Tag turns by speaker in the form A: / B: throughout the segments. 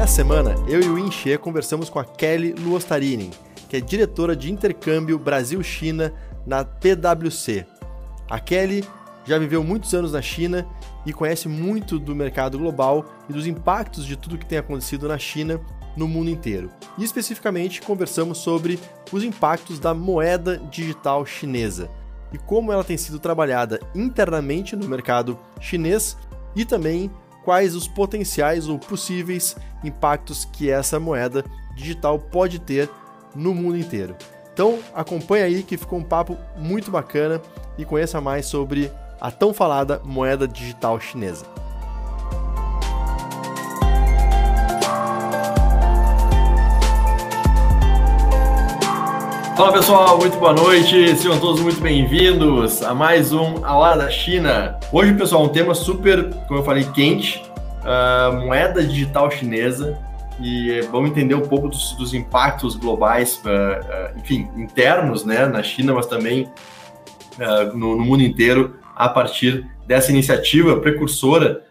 A: Nessa semana, eu e o Inche conversamos com a Kelly Luostarinen, que é diretora de intercâmbio Brasil-China na PwC. A Kelly já viveu muitos anos na China e conhece muito do mercado global e dos impactos de tudo que tem acontecido na China no mundo inteiro. E especificamente conversamos sobre os impactos da moeda digital chinesa e como ela tem sido trabalhada internamente no mercado chinês e também quais os potenciais ou possíveis impactos que essa moeda digital pode ter no mundo inteiro. Então acompanha aí que ficou um papo muito bacana e conheça mais sobre a tão falada moeda digital chinesa. Fala pessoal, muito boa noite, sejam todos muito bem-vindos a mais um A Hora da China. Hoje, pessoal, um tema super, como eu falei, quente, uh, moeda digital chinesa, e vamos entender um pouco dos, dos impactos globais, uh, uh, enfim, internos né, na China, mas também no, no, mundo inteiro, a partir dessa iniciativa precursora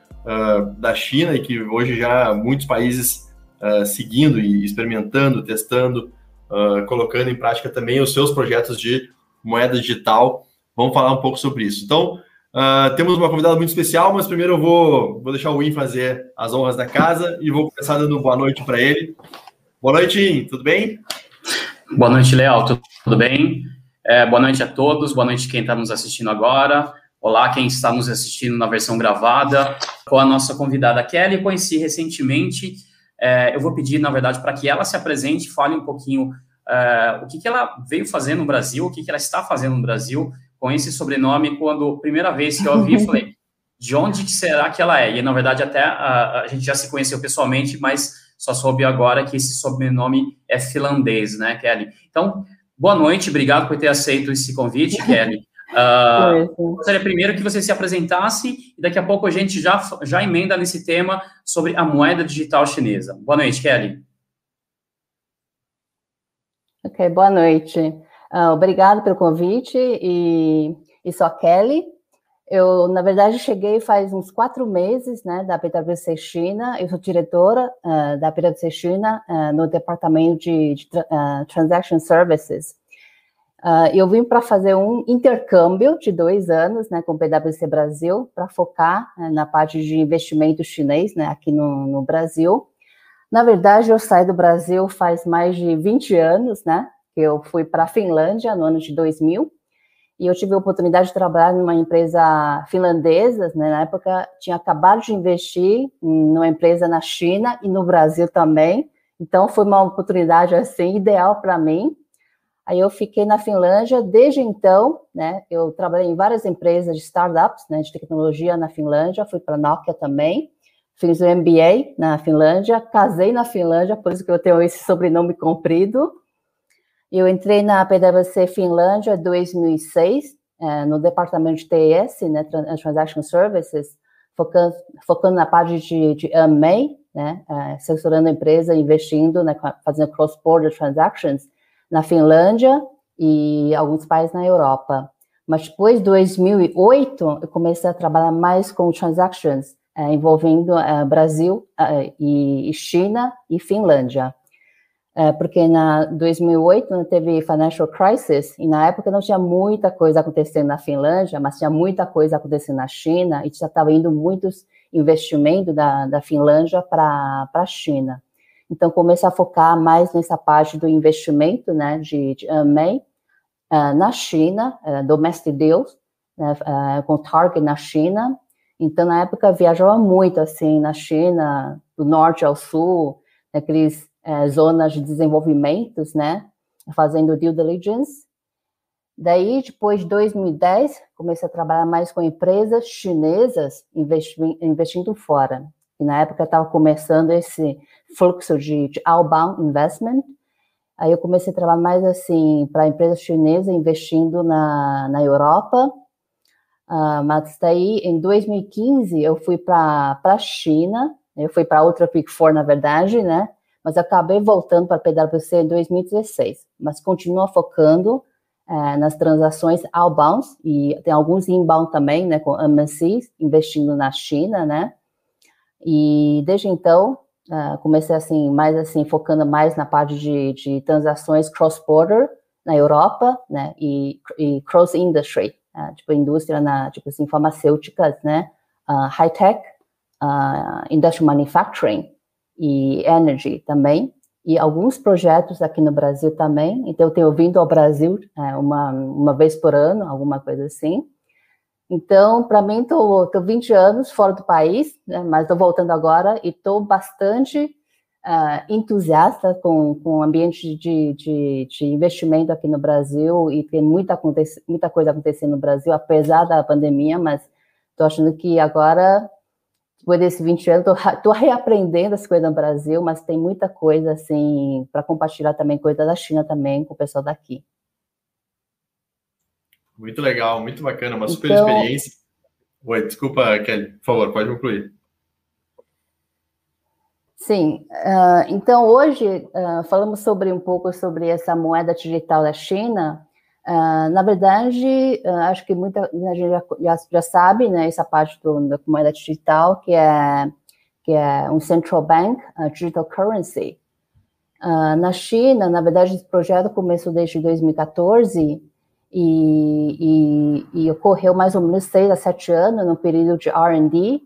A: da China e que hoje já muitos países seguindo e experimentando, testando, uh, colocando em prática também os seus projetos de moeda digital. Vamos falar um pouco sobre isso. Então, uh, temos uma convidada muito especial, mas primeiro eu vou, vou deixar o Win fazer as honras da casa e vou começar dando boa noite para ele. Boa noite, Win, tudo bem?
B: Boa noite, Leal, tudo bem? É, boa noite a todos, boa noite quem está nos assistindo agora. Olá, quem está nos assistindo na versão gravada. Com a nossa convidada Kelly, conheci recentemente é, eu vou pedir, na verdade, para que ela se apresente, fale um pouquinho é, o que, que ela veio fazer no Brasil, o que, que ela está fazendo no Brasil com esse sobrenome. Quando primeira vez que eu ouvi, falei, de onde que será que ela é? E, na verdade, até a, a gente já se conheceu pessoalmente, mas só soube agora que esse sobrenome é finlandês, né, Kelly? Então, boa noite, obrigado por ter aceito esse convite, Kelly. Uh, gostaria primeiro que você se apresentasse e daqui a pouco a gente já, já emenda nesse tema sobre a moeda digital chinesa. Boa noite, Kelly.
C: Ok, boa noite. Uh, obrigado pelo convite e, e sou a Kelly. Eu, na verdade, cheguei faz uns quatro meses, né, da PwC China. Eu sou diretora uh, da PwC China uh, no departamento de, de Transaction Services. Uh, eu vim para fazer um intercâmbio de dois anos né, com o PwC Brasil, para focar né, na parte de investimento chinês né, aqui no, no, Brasil. Na verdade, eu saí do Brasil faz mais de 20 anos, né? Eu fui para a Finlândia no ano de 2000 e eu tive a oportunidade de trabalhar numa empresa finlandesa, né, na época tinha acabado de investir numa empresa na China e no Brasil também, então foi uma oportunidade assim ideal para mim Aí eu fiquei na Finlândia, desde então, né, eu trabalhei em várias empresas de startups, né, de tecnologia na Finlândia, fui para a Nokia também, fiz o MBA na Finlândia, casei na Finlândia, por isso que eu tenho esse sobrenome comprido. Eu entrei na PwC Finlândia em 2006, é, no departamento de TS, né, Transaction Services, focando, focando na parte de, de né, é, assessorando a empresa, investindo, né, fazendo cross-border transactions, na Finlândia e alguns países na Europa. Mas depois de 2008, eu comecei a trabalhar mais com transactions é, envolvendo é, Brasil é, e, China e Finlândia. porque na 2008 né, teve financial crisis e na época não tinha muita coisa acontecendo na Finlândia, mas tinha muita coisa acontecendo na China e já estava indo muitos investimentos da, da Finlândia para a China. Então, comecei a focar mais nessa parte do investimento, né, de, de uh, na China, uh, domestic deals, né, uh, com target na China. Então, na época, viajava muito, assim, na China, do norte ao sul, naqueles zonas de desenvolvimentos, né, fazendo due diligence. Daí, depois de 2010, comecei a trabalhar mais com empresas chinesas investindo fora. E na época estava começando esse fluxo de, de, outbound investment. Aí eu comecei a trabalhar mais assim para empresas chinesas investindo na, na Europa. Uh, mas daí, em 2015, eu fui para a China. Eu fui para outra Big Four, na verdade, né? Mas acabei voltando para a PwC em 2016. Mas continuo focando é, nas transações outbound, e tem alguns inbound também, né, com MNCs, investindo na China, né, e desde então, uh, comecei assim, mais assim, focando mais na parte de, de transações cross-border na Europa, né, e, e cross-industry, uh, tipo, indústria na, tipo assim, farmacêuticas, né, uh, high-tech, industrial manufacturing e energy também, e alguns projetos aqui no Brasil também. Então, eu tenho vindo ao Brasil é, uma, uma vez por ano, alguma coisa assim. Então, para mim, estou 20 anos fora do país, né, mas estou voltando agora e estou bastante uh, entusiasta com, com o ambiente de, de, de, investimento aqui no Brasil e tem muita, muita coisa acontecendo no Brasil, apesar da pandemia, mas estou achando que agora depois desses 20 anos, estou reaprendendo as coisas no Brasil, mas tem muita coisa, assim, para compartilhar também, coisa da China também, com o pessoal daqui.
A: Muito legal, muito bacana, uma super então, experiência. Oi, desculpa, Kelly, por favor, pode concluir.
C: Sim, uh, então hoje uh, falamos sobre um pouco sobre essa moeda digital da China, Uh, na verdade, acho que muita a gente já, já, já, sabe, né, essa parte do, da moeda digital, que é, que é um central bank digital currency. na China, na verdade, esse projeto começou desde 2014 e, e, e ocorreu mais ou menos seis a sete anos no período de R&D,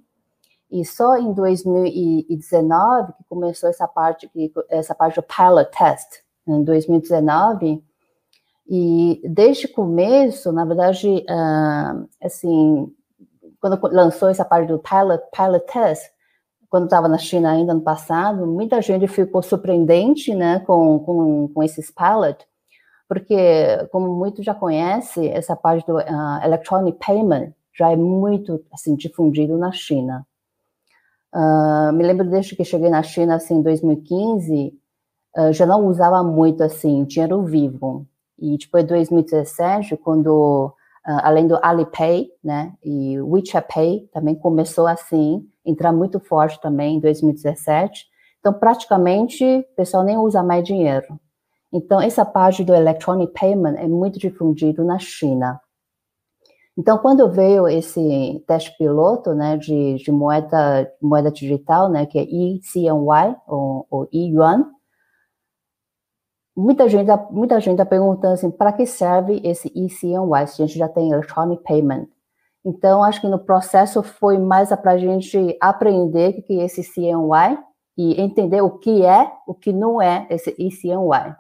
C: e só em 2019 que começou essa parte, essa parte do pilot test. Em 2019, e desde o começo, na verdade, uh, assim, quando lançou essa parte do pilot, pilot test, quando estava na China ainda no passado, muita gente ficou surpreendente, né, com, com, com esses pilot, porque, como muitos já conhecem, essa parte do uh, electronic payment já é muito, assim, difundido na China. Uh, me lembro desde que cheguei na China, assim, em 2015, uh, já não usava muito, assim, dinheiro vivo. E depois de 2017, quando, uh, além do Alipay, né, e WeChat Pay também começou assim, entrar muito forte também em 2017. Então, praticamente, o pessoal nem usa mais dinheiro. Então, essa parte do electronic payment é muito difundido na China. Então, quando veio esse teste piloto, né, de, de moeda, moeda digital, né, que é eCNY, ou, ou e-yuan, muita gente muita gente está perguntando assim, para que serve esse ECNY se a gente já tem electronic payment? Então, acho que no processo foi mais para a gente aprender o que é esse CNY e entender o que é, o que não é esse ECNY.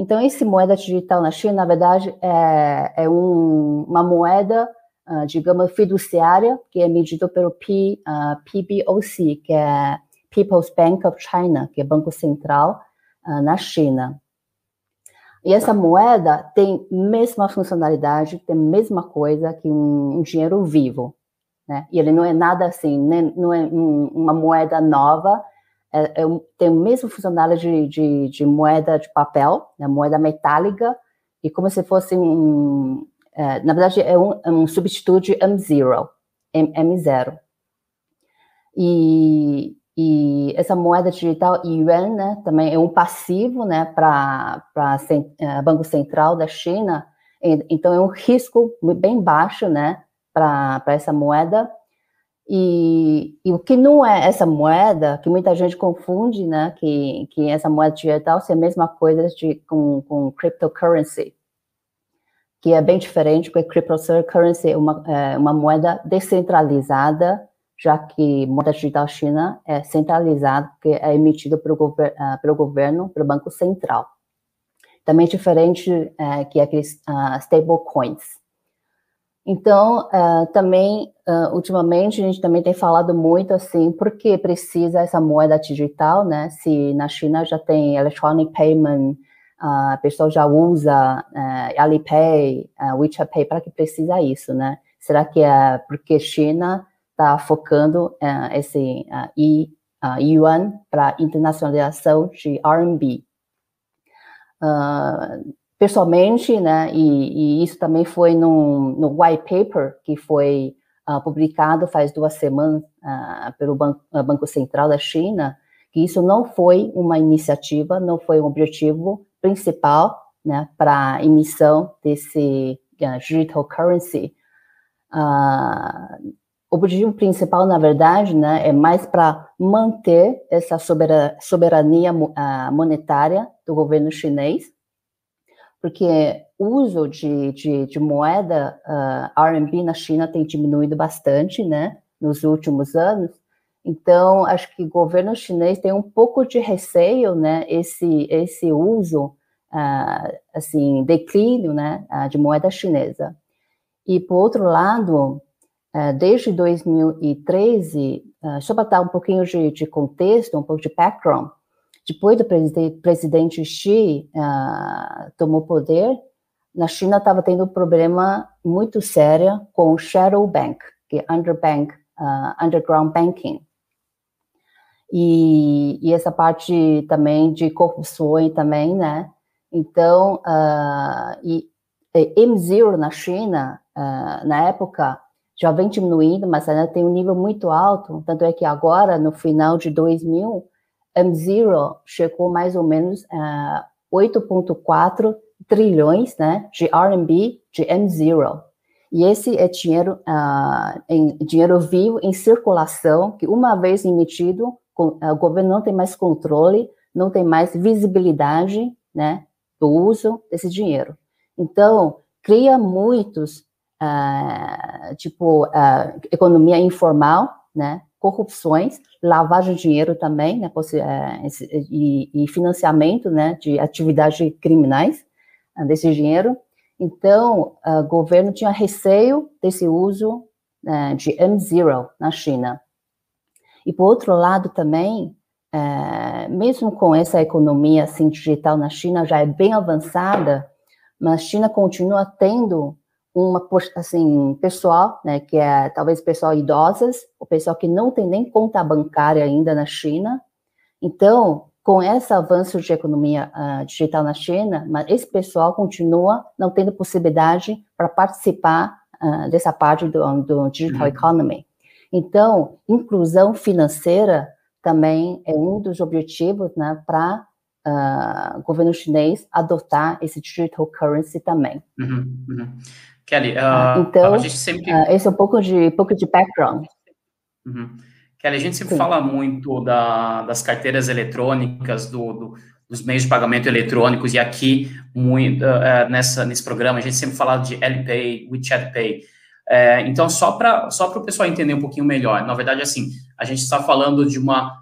C: Então, esse moeda digital na China, na verdade, é, é um, uma moeda, uh, digamos, fiduciária, que é medida pelo P, uh, PBOC, que é People's Bank of China, que é Banco Central uh, na China. E essa moeda tem mesma funcionalidade, tem mesma coisa que um, um dinheiro vivo, né? E ele não é nada assim, nem, não é um, uma moeda nova, é, é, tem a mesma funcionalidade de, de, de, moeda de papel, né? moeda metálica, e como se fosse um, é, na verdade é um, é um substituto de M0, M, M0. E, e essa moeda digital yuan, né, também é um passivo, né, para uh, Banco Central da China. E, então é um risco bem baixo, né, para essa moeda. E, e, o que não é essa moeda, que muita gente confunde, né, que, que essa moeda digital é a mesma coisa de, com, com cryptocurrency, que é bem diferente, porque cryptocurrency é uma, é uma moeda descentralizada já que moeda digital China é centralizada, porque é emitida pelo, gover uh, pelo governo, pelo Banco Central. Também diferente uh, que aqueles uh, stablecoins. Então, uh, também, uh, ultimamente, a gente também tem falado muito assim, por que precisa essa moeda digital, né? Se na China já tem electronic payment, uh, a pessoa já usa uh, Alipay, WeChat Pay, para que precisa isso, né? Será que é porque China está focando esse uh, yuan para internacionalização de RMB? Uh, pessoalmente, né, e, e, isso também foi no, no white paper que foi uh, publicado faz duas semanas uh, pelo Banco, uh, Banco Central da China, que isso não foi uma iniciativa, não foi um objetivo principal, né, para a emissão desse digital currency. o objetivo principal, na verdade, né, é mais para manter essa soberania monetária do governo chinês, porque o uso de, de, de moeda uh, ah, RMB na China tem diminuído bastante, né, nos últimos anos. Então, acho que o governo chinês tem um pouco de receio, né, esse, esse uso, uh, assim, declínio, né, uh, de moeda chinesa. E, por outro lado, desde 2013, só para dar um pouquinho de, de contexto, um pouco de background, depois do presidente Xi uh, tomou poder, na China estava tendo um problema muito sério com o shadow bank, que é underbank, uh, underground banking. E, e, essa parte também de corrupção também, né? Então, uh, e, e M0 na China, uh, na época, já vem diminuindo, mas ainda tem um nível muito alto, tanto é que agora, no final de 2000, M0 chegou mais ou menos a uh, 8,4 trilhões né, de RMB de M0. E esse é dinheiro, uh, em, dinheiro vivo em circulação, que uma vez emitido, uh, o governo não tem mais controle, não tem mais visibilidade né, do uso desse dinheiro. Então, cria muitos, uh, tipo, economia informal, né, corrupções, lavagem de dinheiro também, né, é, e, e financiamento, né, de atividades criminais ah, desse dinheiro. Então, o governo tinha receio desse uso né, de M0 na China. E, por outro lado, também, é, mesmo com essa economia assim, digital na China já é bem avançada, mas a China continua tendo uma assim pessoal, né, que é talvez pessoal idosas, o pessoal que não tem nem conta bancária ainda na China. Então, com esse avanço de economia uh, digital na China, mas esse pessoal continua não tendo possibilidade para participar uh, dessa parte do, do digital uhum. economy. Então, inclusão financeira também é um dos objetivos, né, para uh, o governo chinês adotar esse digital currency também.
B: Uhum, uhum. Kelly, uh,
C: então, a gente sempre... Uh, esse é um pouco de, pouco de background.
B: Uhum. Kelly, a gente sempre Sim. fala muito da, das carteiras eletrônicas, do, do, dos meios de pagamento eletrônicos, e aqui, muito, uh, nessa, nesse programa, a gente sempre fala de LPay, WeChat Pay. É, então, só para só o pessoal entender um pouquinho melhor, na verdade, assim, a gente está falando de uma,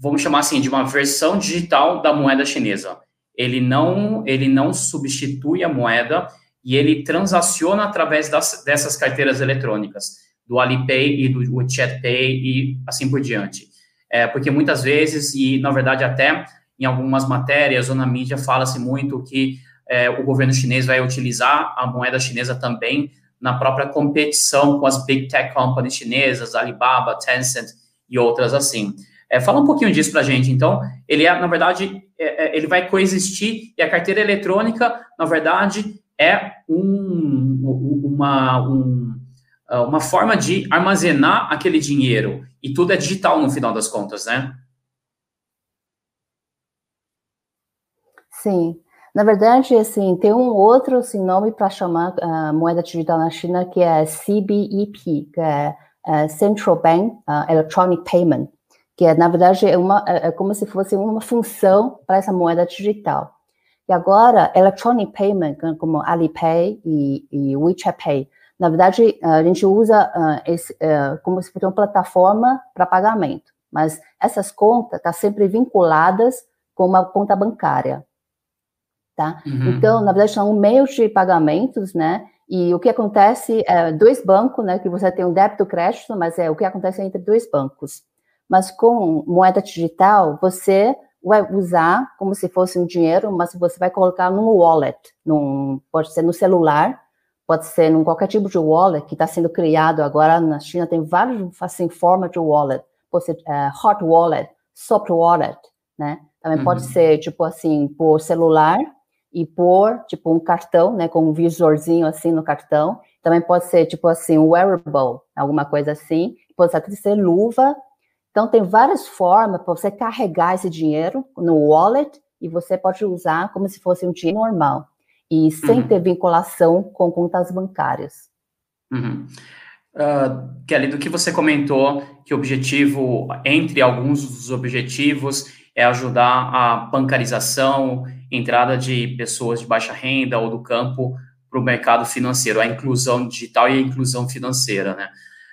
B: vamos chamar assim, de uma versão digital da moeda chinesa. Ele não, ele não substitui a moeda, e ele transaciona através das, dessas carteiras eletrônicas, do Alipay e do WeChat Pay e assim por diante. É, porque muitas vezes, e na verdade até em algumas matérias ou na mídia, fala-se muito que é, o governo chinês vai utilizar a moeda chinesa também na própria competição com as big tech companies chinesas, Alibaba, Tencent e outras assim. É, fala um pouquinho disso para a gente. Então, ele é, na verdade, é, é, ele vai coexistir e a carteira eletrônica, na verdade, é um, uma, um, ah, uma forma de armazenar aquele dinheiro. E tudo é digital no final das contas, né?
C: Sim. Na verdade, assim, tem um outro assim, nome para chamar a uh, moeda digital na China que é CBEP, que é uh, Central Bank Electronic Payment, que é, na verdade, é, uma, é, é como se fosse uma função para essa moeda digital. E agora, electronic payment, como Alipay e, e WeChat Pay, Na verdade, a gente usa uh, esse, uh, como se fosse uma plataforma para pagamento, mas essas contas estão tá sempre vinculadas com uma conta bancária, tá? Uhum. Então, na verdade, são meios de pagamentos, né? E o que acontece é dois bancos, né? Que você tem um débito crédito, mas é o que acontece entre dois bancos. Mas com moeda digital, você vai usar como se fosse um dinheiro, mas você vai colocar num wallet, num, pode ser no celular, pode ser em qualquer tipo de wallet que está sendo criado agora na China, tem vários assim formas de wallet, pode ser uh, hot wallet, soft wallet, né? Também uhum. pode ser tipo assim por celular e por tipo um cartão, né, com um visorzinho assim no cartão. Também pode ser tipo assim um wearable, alguma coisa assim. Pode ser luva então, tem várias formas para você carregar esse dinheiro no wallet e você pode usar como se fosse um dinheiro normal e sem uhum. ter vinculação com contas bancárias.
B: Uhum. Uh, Kelly, do que você comentou, que o objetivo, entre alguns dos objetivos, é ajudar a bancarização, entrada de pessoas de baixa renda ou do campo para o mercado financeiro, a inclusão digital e a inclusão financeira, né?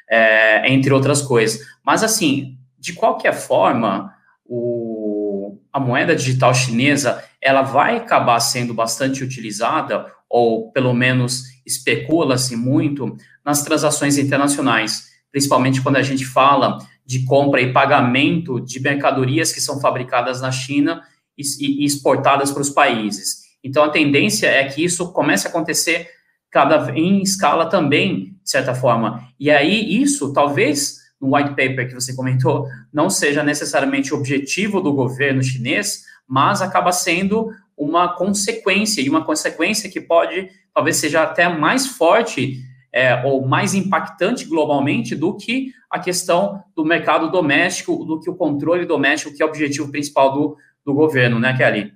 B: É, entre outras coisas. Mas, assim, de qualquer forma, o, a moeda digital chinesa ela vai acabar sendo bastante utilizada, ou pelo menos especula-se muito, nas transações internacionais, principalmente quando a gente fala de compra e pagamento de mercadorias que são fabricadas na China e, e exportadas para os países. Então, a tendência é que isso comece a acontecer cada em escala também, de certa forma. E aí, isso talvez no white paper que você comentou, não seja necessariamente objetivo do governo chinês, mas acaba sendo uma consequência, e uma consequência que pode, talvez seja até mais forte é, ou mais impactante globalmente do que a questão do mercado doméstico, do que o controle doméstico, que é o objetivo principal do, do governo, né, Kelly?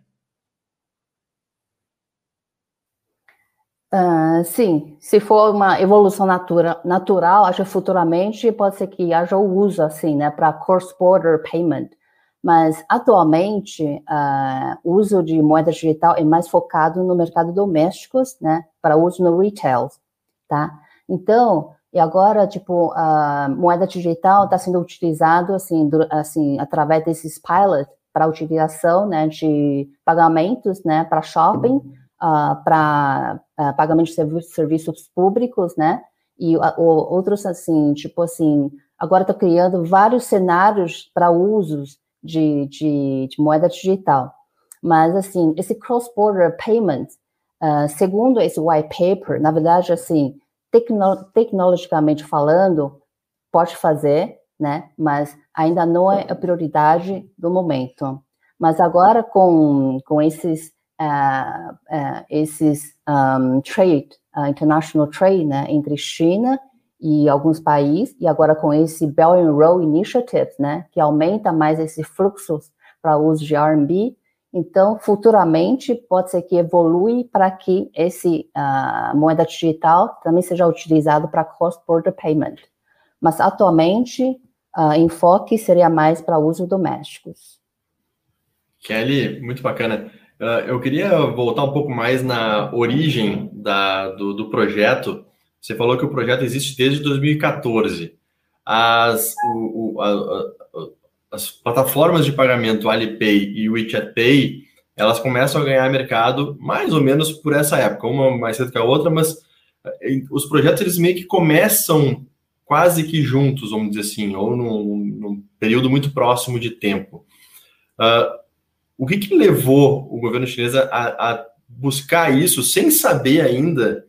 C: Uh, sim, se for uma evolução natura, natural, acho que futuramente pode ser que haja o uso assim, né, para cross-border payment. Mas atualmente uh, o uso de moeda digital é mais focado no mercado doméstico, né, para uso no retail, tá? Então, e agora tipo a moeda digital está sendo utilizado assim, do, assim através desses pilots para utilização, né, de pagamentos, né, para shopping uh, ah, para uh, ah, pagamento de serviços, serviços públicos, né? E uh, outros, assim, tipo assim, agora estou criando vários cenários para usos de, de, de, moeda digital. Mas, assim, esse cross-border payment, segundo esse white paper, na verdade, assim, tecno tecnologicamente falando, pode fazer, né? Mas ainda não é a prioridade do momento. Mas agora, com, com esses esses um, trade, uh, international trade, né, entre China e alguns países, e agora com esse Belt and Road Initiative, né, que aumenta mais esses fluxos para uso de RMB, então, futuramente, pode ser que evolui para que esse uh, moeda digital também seja utilizado para cross-border payment. Mas, atualmente, uh, enfoque seria mais para uso domésticos.
A: Kelly, muito bacana. Uh, eu queria voltar um pouco mais na origem da, do, do, projeto. Você falou que o projeto existe desde 2014. As, o, o, a, as plataformas de pagamento Alipay e WeChat Pay, elas começam a ganhar mercado mais ou menos por essa época, uma mais cedo que a outra, mas eh, os projetos eles meio que começam quase que juntos, vamos dizer assim, ou num, num período muito próximo de tempo. Uh, o que, que levou o governo chinês a, a, buscar isso sem saber ainda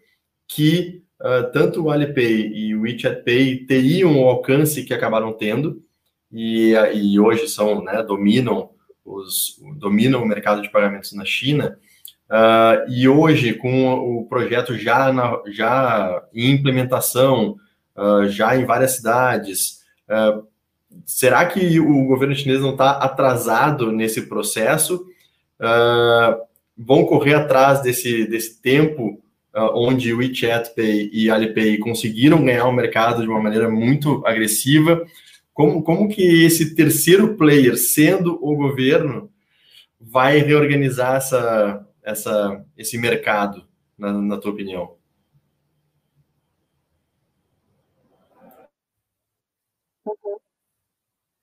A: que uh, tanto o Alipay e o WeChat Pay teriam o alcance que acabaram tendo e, e hoje são, né, dominam os dominam o mercado de pagamentos na China. Uh, e hoje, com o projeto já, na, já em implementação, uh, já em várias cidades, uh, será que o governo chinês não está atrasado nesse processo? Uh, vão correr atrás desse, desse tempo uh, onde o WeChat Pay e Alipay conseguiram ganhar o mercado de uma maneira muito agressiva? Como, como que esse terceiro player, sendo o governo, vai reorganizar essa, essa, esse mercado, na, na tua opinião?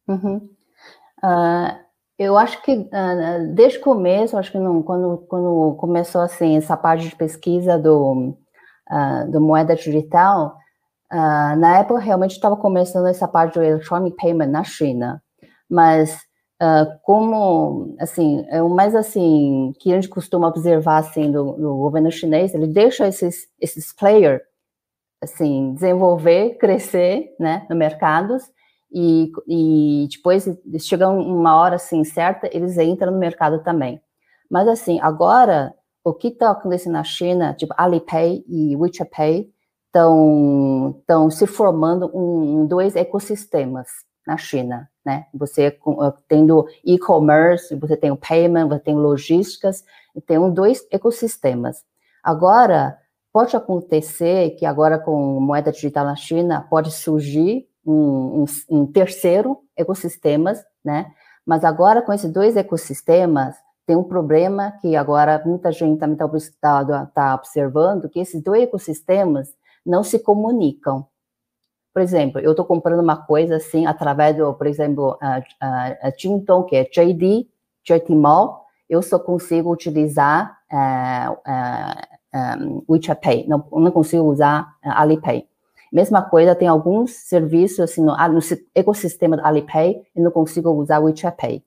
C: Uhum. Uh, eu acho que uh, desde o começo, acho que não, quando, quando começou assim essa parte de pesquisa do, uh, do moeda digital, na época realmente estava começando essa parte do electronic payment na China, mas como assim, é o mais assim que a gente costuma observar assim do, do governo chinês, ele deixa esses esses players assim desenvolver, crescer, né, no mercados e, e depois chega uma hora assim certa, eles entram no mercado também. Mas assim, agora o que está acontecendo na China, tipo Alipay e WeChat Pay, estão estão se formando um, dois ecossistemas na China, né? Você uh, tendo e-commerce, você tem o payment, você tem logísticas, tem um, dois ecossistemas. Agora pode acontecer que agora com moeda digital na China pode surgir um, um, um terceiro ecossistemas, né? Mas agora com esses dois ecossistemas tem um problema que agora muita gente também está tá, tá observando que esses dois ecossistemas não se comunicam. Por exemplo, eu estou comprando uma coisa assim através do, por exemplo, a, a, a que é JD, JT Mall, eu só consigo utilizar uh, uh, um, WeChat Pay, não, não consigo usar uh, Alipay. Mesma coisa, tem alguns serviços assim no, no ecossistema do Alipay e não consigo usar o WeChat Pay.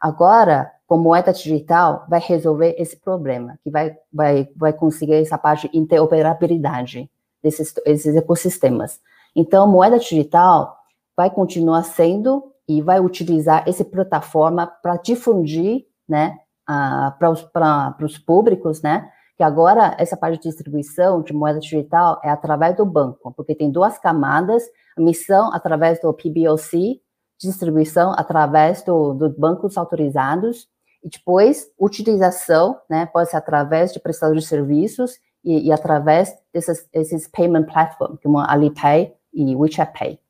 C: Agora, com moeda digital, vai resolver esse problema, que vai, vai, vai conseguir essa parte de interoperabilidade desses esses ecossistemas. Então, moeda digital vai continuar sendo e vai utilizar essa plataforma para difundir, né, para os públicos, né, que agora essa parte de distribuição de moeda digital é através do banco, porque tem duas camadas, a missão através do PBOC, distribuição através dos do bancos autorizados, e depois utilização, né, pode ser através de prestadores de serviços e, e através desses, desses payment platforms, como Alipay e WeChat Pay.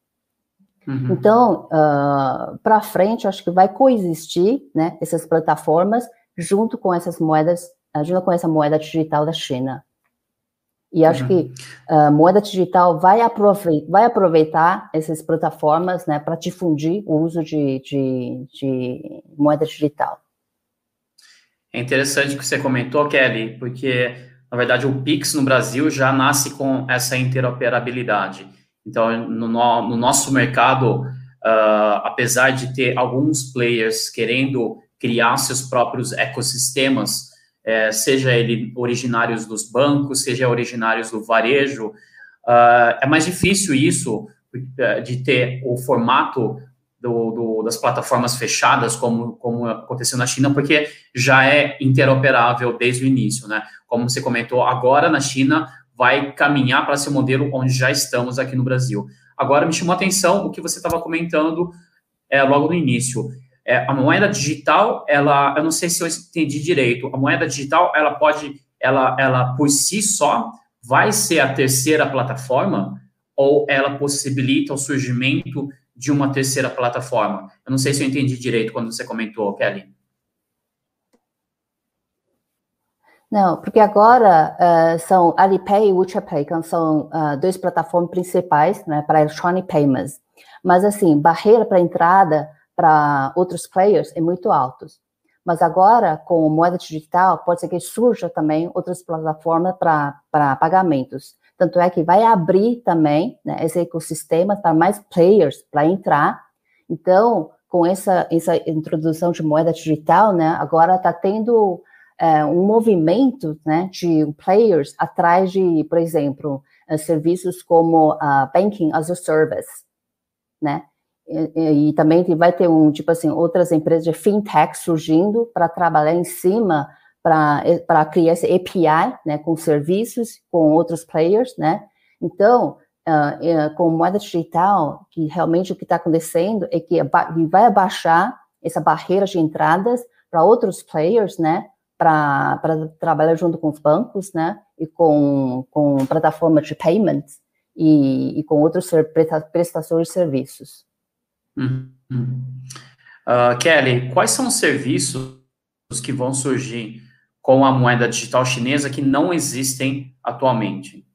C: Uhum. Então, uh, para frente, acho que vai coexistir, né, essas plataformas junto com essas moedas ajuda com essa moeda digital da China. E acho uhum. que a uh, moeda digital vai aproveitar, vai aproveitar essas plataformas né, para difundir o uso de, de, de, moeda digital.
B: É interessante que você comentou, Kelly, porque, na verdade, o Pix no Brasil já nasce com essa interoperabilidade. Então, no, no nosso mercado, uh, apesar de ter alguns players querendo criar seus próprios ecossistemas, é, seja ele originários dos bancos, seja originários do varejo. Uh, é mais difícil isso é, de ter o formato do, do, das plataformas fechadas, como, como aconteceu na China, porque já é interoperável desde o início, né? Como você comentou, agora na China vai caminhar para o modelo onde já estamos aqui no Brasil. Agora me chamou a atenção o que você estava comentando é, logo no início. É, a moeda digital, ela, eu não sei se eu entendi direito, a moeda digital, ela pode, ela, ela por si só, vai ser a terceira plataforma ou ela possibilita o surgimento de uma terceira plataforma? Eu não sei se eu entendi direito quando você comentou, Kelly.
C: Não, porque agora uh, são Alipay e WeChat que são uh, duas plataformas principais né, para electronic payments. Mas, assim, barreira para entrada para outros players é muito alto. Mas agora, com moeda digital, pode ser que surja também outras plataformas para pagamentos. Tanto é que vai abrir também né, esse ecossistema para mais players para entrar. Então, com essa, essa introdução de moeda digital, né, agora está tendo é, um movimento né, de players atrás de, por exemplo, uh, serviços como uh, Banking as a Service, né? E, e, também vai ter um tipo assim outras empresas de fintech surgindo para trabalhar em cima para criar esse API né com serviços com outros players né? Então uh, com moeda digital que realmente o que está acontecendo é que vai abaixar essa barreira de entradas para outros players né? Para trabalhar junto com os bancos né? E com com plataformas de payments e, e com outros prestações de serviços
B: Uhum. Uh, Kelly, quais são os serviços que vão surgir com a moeda digital chinesa que não existem atualmente?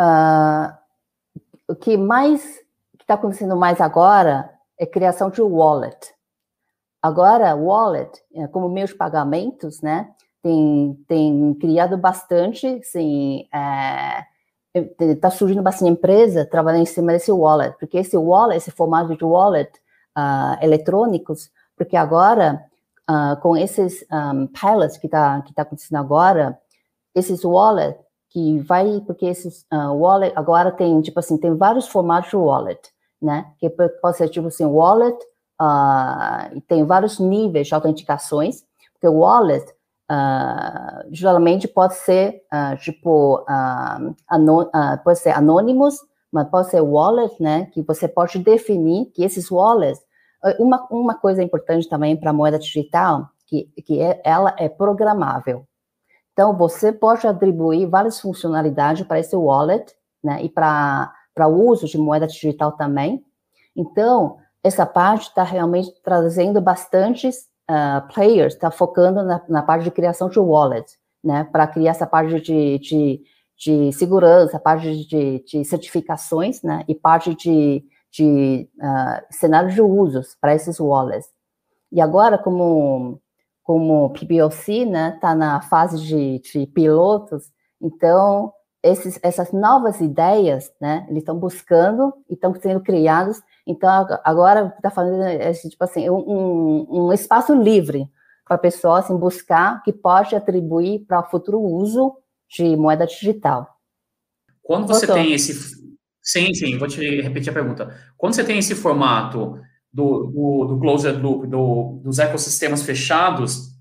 C: Uh, o que mais está acontecendo mais agora é criação de wallet. Agora, wallet, é, como meios de pagamentos, né, tem, tem criado bastante, assim, é, está surgindo bastante empresa trabalhando em cima desse wallet, porque esse wallet, esse formato de wallet uh, eletrônicos, porque agora, uh, com esses um, pilots que está que tá acontecendo agora, esses wallet que vai, porque esses uh, wallet agora tem, tipo assim, tem vários formatos de wallet, né, que pode ser, tipo assim, wallet, uh, tem vários níveis de autenticações, porque o wallet uh, geralmente pode ser uh, tipo uh, pode ser anônimos, mas pode ser wallet, né? Que você pode definir que esses wallets uma, uma coisa importante também para a moeda digital que, que é, ela é programável. Então você pode atribuir várias funcionalidades para esse wallet, né? E para para o uso de moeda digital também. Então essa parte está realmente trazendo bastantes uh, players está focando na, na, parte de criação de wallet, né, para criar essa parte de, de, de segurança, parte de, de, certificações, né, e parte de, de uh, cenários de usos para esses wallets. E agora, como como PBOC, né, está na fase de, de pilotos, então esses, essas novas ideias, né, eles estão buscando e estão sendo criados então, agora está fazendo esse, tipo assim, um, um espaço livre para a pessoa assim, buscar que pode atribuir para futuro uso de moeda digital.
B: Quando você Voltou. tem esse. Sim, sim, vou te repetir a pergunta. Quando você tem esse formato do, do, do closed loop, do, dos ecossistemas fechados,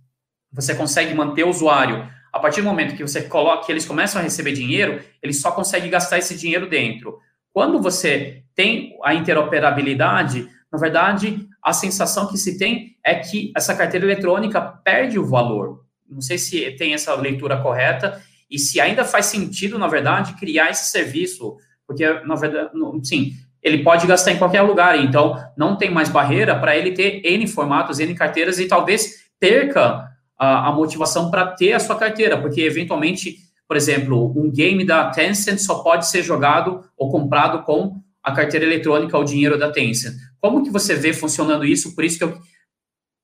B: você consegue manter o usuário. A partir do momento que você coloca, que eles começam a receber dinheiro, ele só consegue gastar esse dinheiro dentro. Quando você tem a interoperabilidade, na verdade, a sensação que se tem é que essa carteira eletrônica perde o valor. Não sei se tem essa leitura correta e se ainda faz sentido, na verdade, criar esse serviço, porque, na verdade, sim, ele pode gastar em qualquer lugar, então não tem mais barreira para ele ter N formatos, N carteiras e talvez perca a, a motivação para ter a sua carteira, porque eventualmente por exemplo, um game da Tencent só pode ser jogado ou comprado com a carteira eletrônica ou dinheiro da Tencent. Como que você vê funcionando isso? Por isso que eu,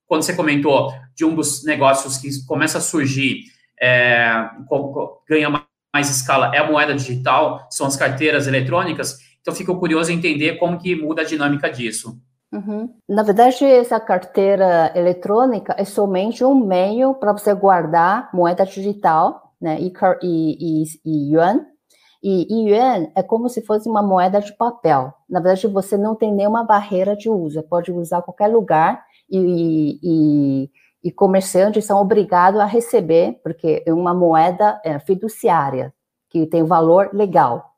B: quando você comentou de um dos negócios que começa a surgir, é, ganha mais escala, é a moeda digital, são as carteiras eletrônicas. Então, fico curioso em entender como que muda a dinâmica disso.
C: Uhum. Na verdade, essa carteira eletrônica é somente um meio para você guardar moeda digital né? E, e, e, yuan. E, e yuan é como se fosse uma moeda de papel. Na verdade, você não tem nenhuma barreira de uso. Pode usar qualquer lugar e, e, e comerciantes são obrigados a receber, porque é uma moeda é, fiduciária, que tem valor legal,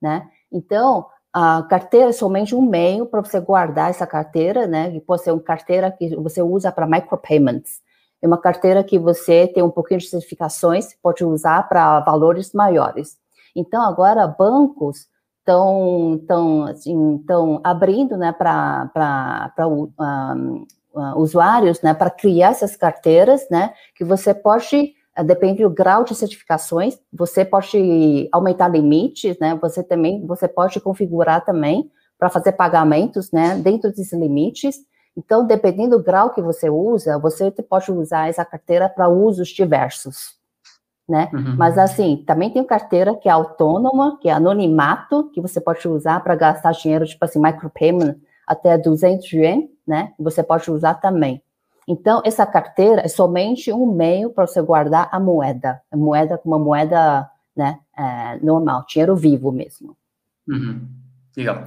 C: né? Então, a carteira é somente um meio para você guardar essa carteira, né? Que pode ser uma carteira que você usa para micropayments. É uma carteira que você tem um pouquinho de certificações, pode usar para valores maiores. Então, agora, bancos estão tão, assim, tão abrindo né, para um, usuários né, para criar essas carteiras, né, que você pode, eh, depende do grau de certificações, você pode aumentar limites, né, você também, você pode configurar também para fazer pagamentos, né, dentro desses limites, então, dependendo do grau que você usa, você pode usar essa carteira para usos diversos, né? Uhum. Mas assim, também tem carteira que é autônoma, que é anonimato, que você pode usar para gastar dinheiro, tipo assim, micropayment até 200 yuan, né? Você pode usar também. Então, essa carteira é somente um meio para você guardar a moeda, a moeda como uma moeda, né, é, normal, dinheiro vivo mesmo.
B: Uhum. Legal.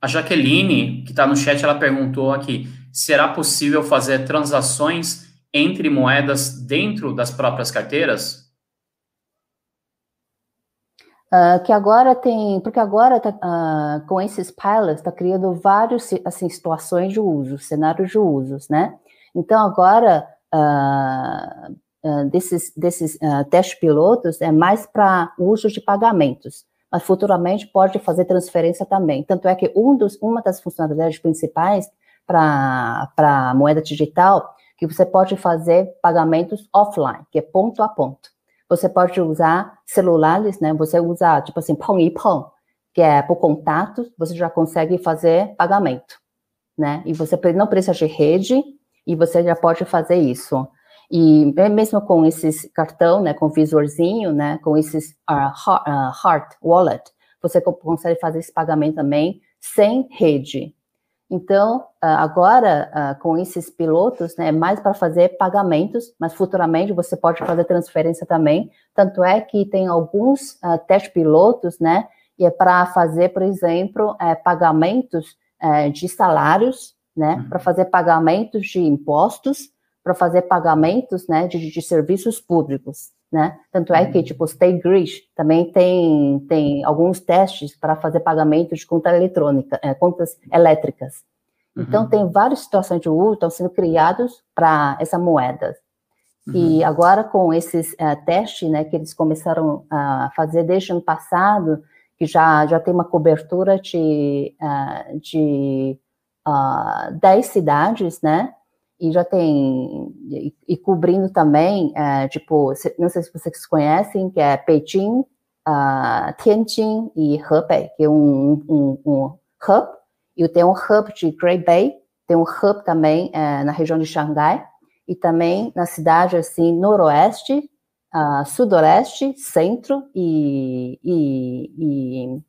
B: A Jaqueline, que está no chat, ela perguntou aqui: será possível fazer transações entre moedas dentro das próprias carteiras?
C: Uh, que agora tem, porque agora tá, uh, com esses pilots está criando várias assim, situações de uso, cenários de usos, né? Então agora uh, desses, desses testes pilotos é mais para uso de pagamentos mas futuramente pode fazer transferência também. Tanto é que um dos, uma das funcionalidades principais para moeda digital, que você pode fazer pagamentos offline, que é ponto a ponto. Você pode usar celulares, né? Você usa, tipo assim, pão e pão, que é por contato, você já consegue fazer pagamento, né? E você não precisa de rede e você já pode fazer isso. E mesmo com esses cartão, né, com visorzinho, né, com esses uh, Heart Wallet, você consegue fazer esse pagamento também sem rede. Então, ah, agora, ah, com esses pilotos, né, é mais para fazer pagamentos, mas futuramente você pode fazer transferência também. Tanto é que tem alguns uh, teste pilotos, né, e é para fazer, por exemplo, é, pagamentos é, de salários, né, uhum. para fazer pagamentos de impostos, para fazer pagamentos, né, de, de serviços públicos né? Tanto é que, uhum. tipo, Stay Grid também tem, tem alguns testes para fazer pagamento de conta eletrônica, é, contas elétricas. Então, uhum. tem várias situações de uso estão sendo criados para essa moeda. Uhum. E agora, com esses uh, testes, né, que eles começaram a fazer desde o ano passado, que já, já tem uma cobertura de, uh, de uh, 10 cidades, né? E já tem e, e cobrindo também é, tipo não sei se vocês conhecem que é Beijing, uh, Tianjin e Hebei que é um, um, um hub. E tem um hub de Great Bay tem um hub também é, na região de Xangai. E também na cidade assim noroeste uh, sudoeste centro e, e,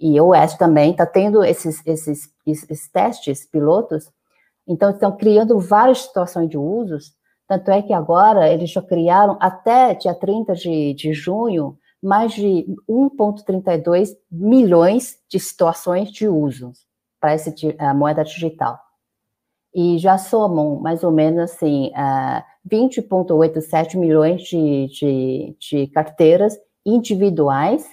C: e, e oeste também. Está tendo esses, esses, esses testes pilotos então, estão criando várias situações de usos, tanto é que agora eles já criaram, até dia 30 de, de junho, mais de 1,32 milhões de situações de usos para essa moeda digital. E já somam mais ou menos assim, uh, 20,87 milhões de, de, de, carteiras individuais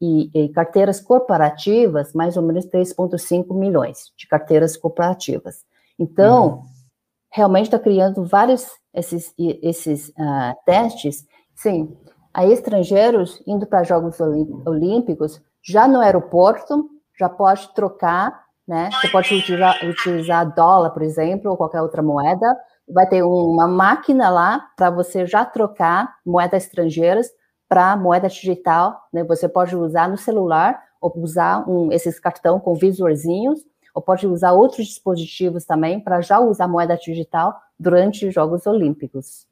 C: e, e, carteiras corporativas, mais ou menos 3,5 milhões de carteiras corporativas. Então, uhum. realmente está criando vários esses, esses uh, testes. Sim, a estrangeiros indo para Jogos Olímpicos, já no aeroporto, já pode trocar, né? Você pode utilizar, utilizar dólar, por exemplo, ou qualquer outra moeda. Vai ter uma máquina lá para você já trocar moedas estrangeiras para moeda digital, né? Você pode usar no celular ou usar um, esses cartão com visorzinhos ou pode usar outros dispositivos também para já usar moeda digital durante os Jogos Olímpicos.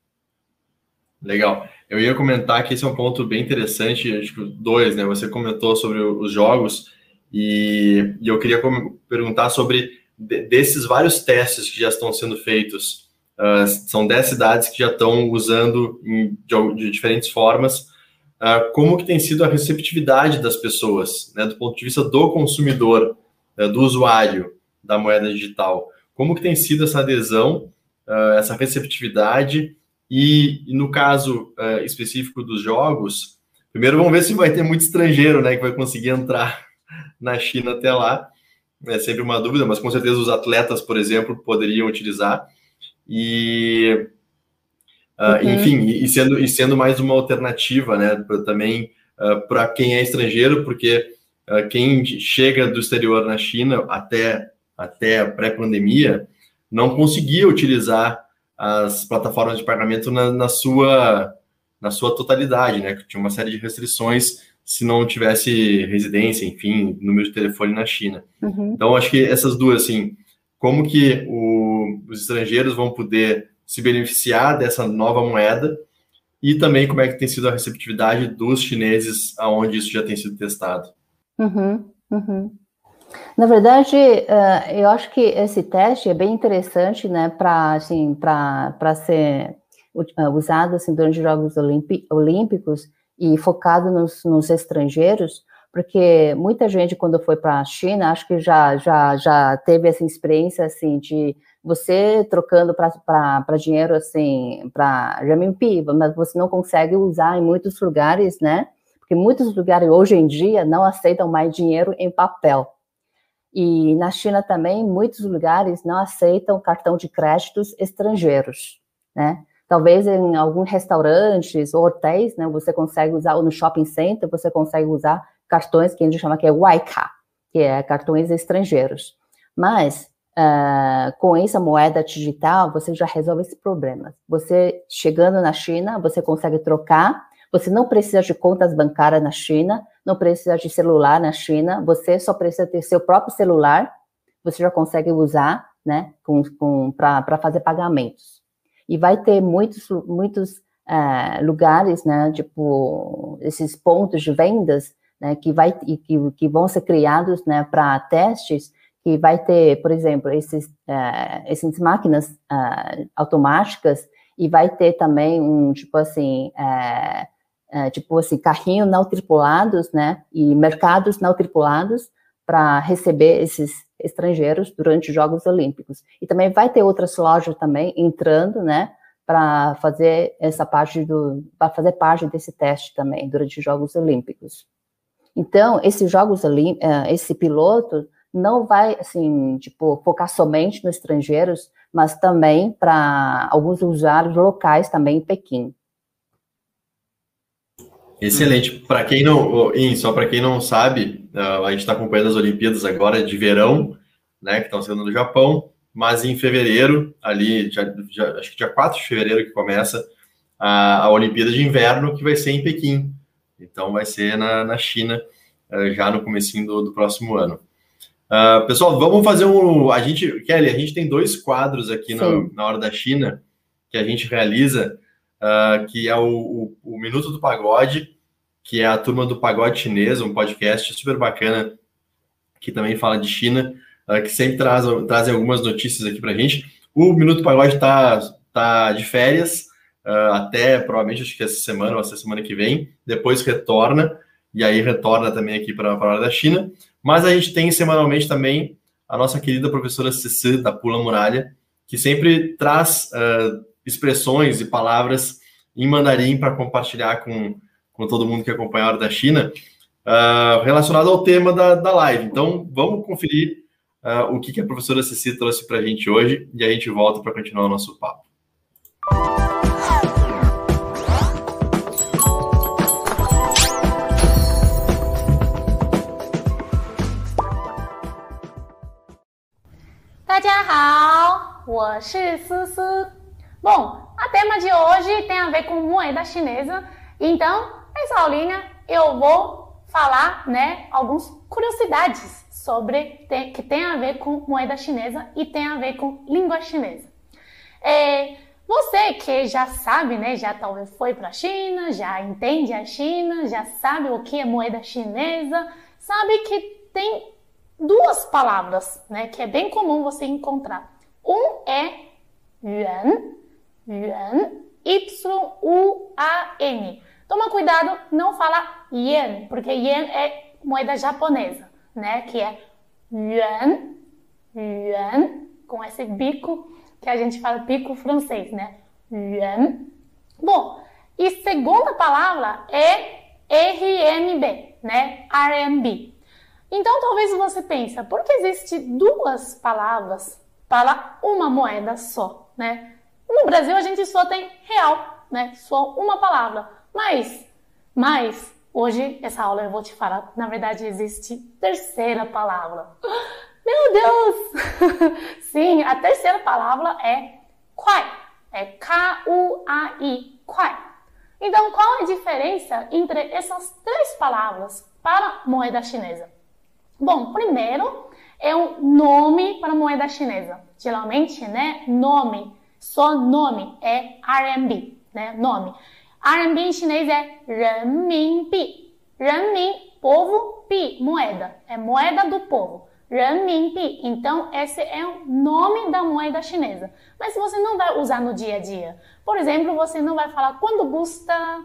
A: Legal. Eu ia comentar que esse é um ponto bem interessante, que dois, né? Você comentou sobre os jogos e, e eu queria perguntar sobre desses vários testes que já estão sendo feitos. Uh, são 10 cidades que já estão usando em, de, de, diferentes formas. Uh, como que tem sido a receptividade das pessoas, né, do ponto de vista do consumidor? Uh, do usuário da moeda digital. Como que tem sido essa adesão, uh, essa receptividade e, no caso uh, específico dos jogos, primeiro vamos ver se vai ter muito estrangeiro, né, que vai conseguir entrar na China até lá. É sempre uma dúvida, mas com certeza os atletas, por exemplo, poderiam utilizar. E Uh. Enfim, e sendo, e sendo mais uma alternativa, né, pra, também uh, para quem é estrangeiro, porque ah, quem chega do exterior na China até, até a pré-pandemia não conseguia utilizar as plataformas de pagamento na, na, sua, na sua totalidade, né? Tinha uma série de restrições se não tivesse residência, enfim, número de telefone na China. Uhum. Então, acho que essas duas, assim, como que o, os estrangeiros vão poder se beneficiar dessa nova moeda e também como é que tem sido a receptividade dos chineses aonde isso já tem sido testado.
C: Uhum, uhum. Na verdade, uh, eu acho que esse teste é bem interessante, né, para assim, para ser uh, usado assim, durante os Jogos Olímpicos e focado nos, nos estrangeiros, porque muita gente quando foi para a China, acho que já já já teve essa experiência assim de você trocando para dinheiro assim para renminbi, mas você não consegue usar em muitos lugares, né? Porque muitos lugares hoje em dia não aceitam mais dinheiro em papel. E na China também, muitos lugares não aceitam cartão de créditos estrangeiros, né? Talvez em alguns restaurantes ou hotéis, né, você consegue usar, ou no shopping center, você consegue usar cartões que a gente chama que é Waika, que é cartões estrangeiros. Mas, uh, com essa moeda digital, você já resolve esse problema. Você, chegando na China, você consegue trocar Você não precisa de contas bancárias na China, não precisa de celular na China, você só precisa ter seu próprio celular, você já consegue usar, né, com, com, para fazer pagamentos. E vai ter muitos, muitos é, lugares, né, tipo, esses pontos de vendas, né, que, vai, que, que vão ser criados, né, para testes, que vai ter, por exemplo, esses, uh, essas máquinas uh, automáticas e vai ter também um, tipo assim, uh, tipo assim, carrinho não tripulados, né, e mercados não tripulados para receber esses estrangeiros durante os Jogos Olímpicos. E também vai ter outras lojas também entrando, né, para fazer essa parte do, para fazer parte desse teste também durante os Jogos Olímpicos. Então, esses Jogos Olímpicos, esse piloto não vai, assim, tipo, focar somente nos estrangeiros, mas também para alguns usuários locais também em Pequim.
A: Excelente. Para quem não, só para quem não sabe, a gente está acompanhando as Olimpíadas agora de verão, né, que estão sendo no Japão, mas em fevereiro, ali, já, já, acho que dia 4 de fevereiro que começa a, a Olimpíada de Inverno, que vai ser em Pequim. Então vai ser na, na China, eh, já no comecinho do, do próximo ano. Uh, pessoal, vamos fazer um. A gente, Kelly, a gente tem dois quadros aqui na, na Hora da China que a gente realiza, uh, que é o, o, o, Minuto do Pagode, que é a turma do Pagode Chinês, um podcast super bacana que também fala de China, uh, que sempre traz, trazem algumas notícias aqui para a gente. O Minuto do Pagode está tá de férias, até provavelmente acho que essa semana ou essa semana que vem, depois retorna, e aí retorna também aqui para a Hora da China. Mas a gente tem semanalmente também a nossa querida professora Ceci, da Pula Muralha, que sempre traz uh, expressões e palavras em mandarim para compartilhar com, com todo mundo que acompanha a Hora da China, uh, relacionado ao tema da, da live. Então, vamos conferir uh, o que, que a professora Ceci trouxe para a gente hoje e a gente volta para continuar o nosso papo.
D: 大家好，我是思思。 Bom, a tema de hoje tem a ver com moeda chinesa. Então, nessa aulinha eu vou falar, né, algumas curiosidades sobre que tem a ver com moeda chinesa e tem a ver com língua chinesa. É, você que já sabe, né, já talvez foi para a China, já entende a China, já sabe o que é moeda chinesa, sabe que tem duas palavras, né, que é bem comum você encontrar. Um é yuan, yuan, Y-U-A-N. Toma cuidado, não falar yen, porque yen é moeda japonesa, né, que é yuan, yuan, com esse bico que a gente fala bico francês, né, yuan. Bom, e segunda palavra é RMB, né, RMB. Então talvez você pense, por que existe duas palavras para uma moeda só, né? No Brasil a gente só tem real, né? Só uma palavra. Mas, mas hoje essa aula eu vou te falar, na verdade existe terceira palavra. Meu Deus! Sim, a terceira palavra é quai. É K-U-A-I, quai. Então, qual a diferença entre essas três palavras para moeda chinesa? Bom, primeiro é um nome para moeda chinesa. Geralmente, né, nome, só nome é RMB, né, nome. RMB em chinês é renminbi. Renmin, povo, pi, moeda. É moeda do povo. Renminbi. Então, esse é o nome da moeda chinesa. Mas você não vai usar no dia a dia. Por exemplo, você não vai falar quanto custa,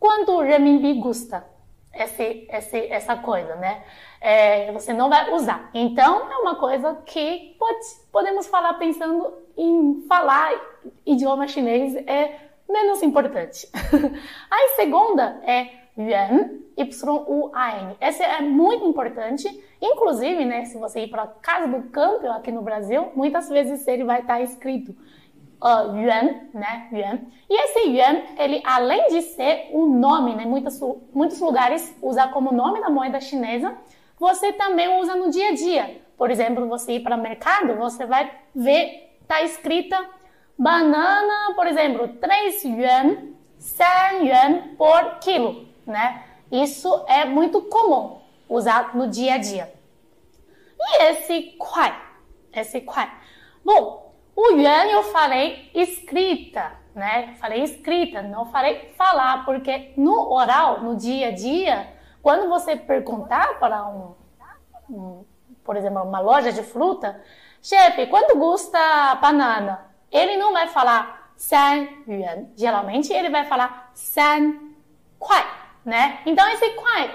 D: quanto renminbi custa. Esse, esse, essa coisa, né? é, você não vai usar. Então, é uma coisa que pode, podemos falar pensando em falar idioma chinês é menos importante. a segunda é yuan, Y-U-A-N. Essa é muito importante. Inclusive, né, se você ir para a casa do câmbio aqui no Brasil, muitas vezes ele vai estar escrito uh, yuan, né, yuan. E esse yuan, ele além de ser um nome, né, muitos, muitos lugares usam como nome da moeda chinesa, você também usa no dia a dia. Por exemplo, você ir para o mercado, você vai ver, está escrita banana, por exemplo, 3 yuan, 100 yuan por quilo, né? Isso é muito comum usar no dia a dia. E esse quai? Esse quai. Bom, o yuan eu falei escrita, né? Falei escrita, não falei falar, porque no oral, no dia a dia, quando você perguntar para um, um por exemplo, uma loja de fruta, Chefe, quanto custa banana? Ele não vai falar san yuan. Geralmente ele vai falar san kuai, né? Então esse kuai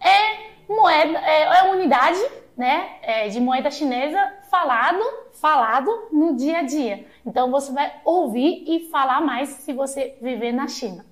D: é moeda, é, é unidade, né? É de moeda chinesa falado, falado no dia a dia. Então você vai ouvir e falar mais se você viver na China.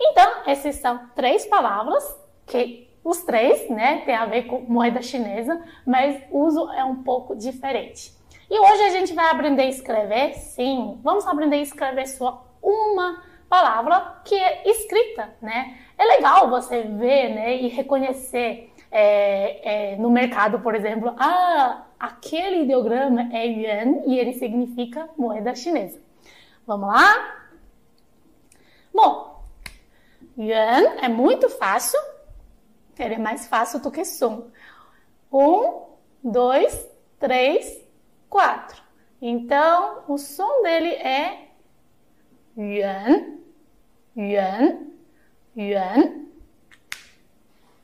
D: Então, essas são três palavras que os três, né, tem a ver com moeda chinesa, mas o uso é um pouco diferente. E hoje a gente vai aprender a escrever, sim, vamos aprender a escrever só uma palavra que é escrita, né? É legal você ver, né, e reconhecer é, é, no mercado, por exemplo, ah, aquele ideograma é yuan e ele significa moeda chinesa. Vamos lá? Bom, yuan é muito fácil, é mais fácil do que sum. Um, dois, três, quatro. Então, o som dele é yuan, yuan, yuan.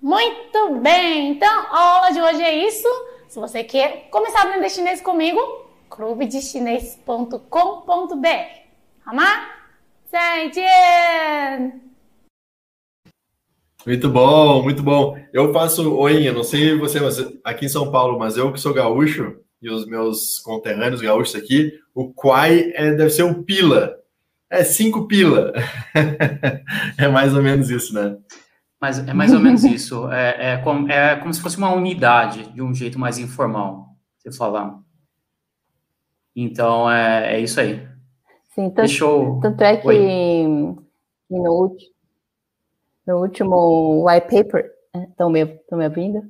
D: Muito bem! Então, a aula de hoje é isso. Se você quer começar a aprender chinês comigo, clubedechinês.com.br. Hama? 再见!
A: Muito bom, muito bom. Eu faço, Oinha, não sei você, mas aqui em São Paulo, mas eu que sou gaúcho, e os meus conterrâneos gaúchos aqui, o quai é, deve ser um pila. É cinco pila. é mais ou menos isso, né?
B: Mas é mais ou menos isso. É, é, como, é como se fosse uma unidade, de um jeito mais informal, você falar. Então, é, é isso aí.
C: Sim, tanto, eu... tanto é que, no, no último white paper, estão me, me ouvindo?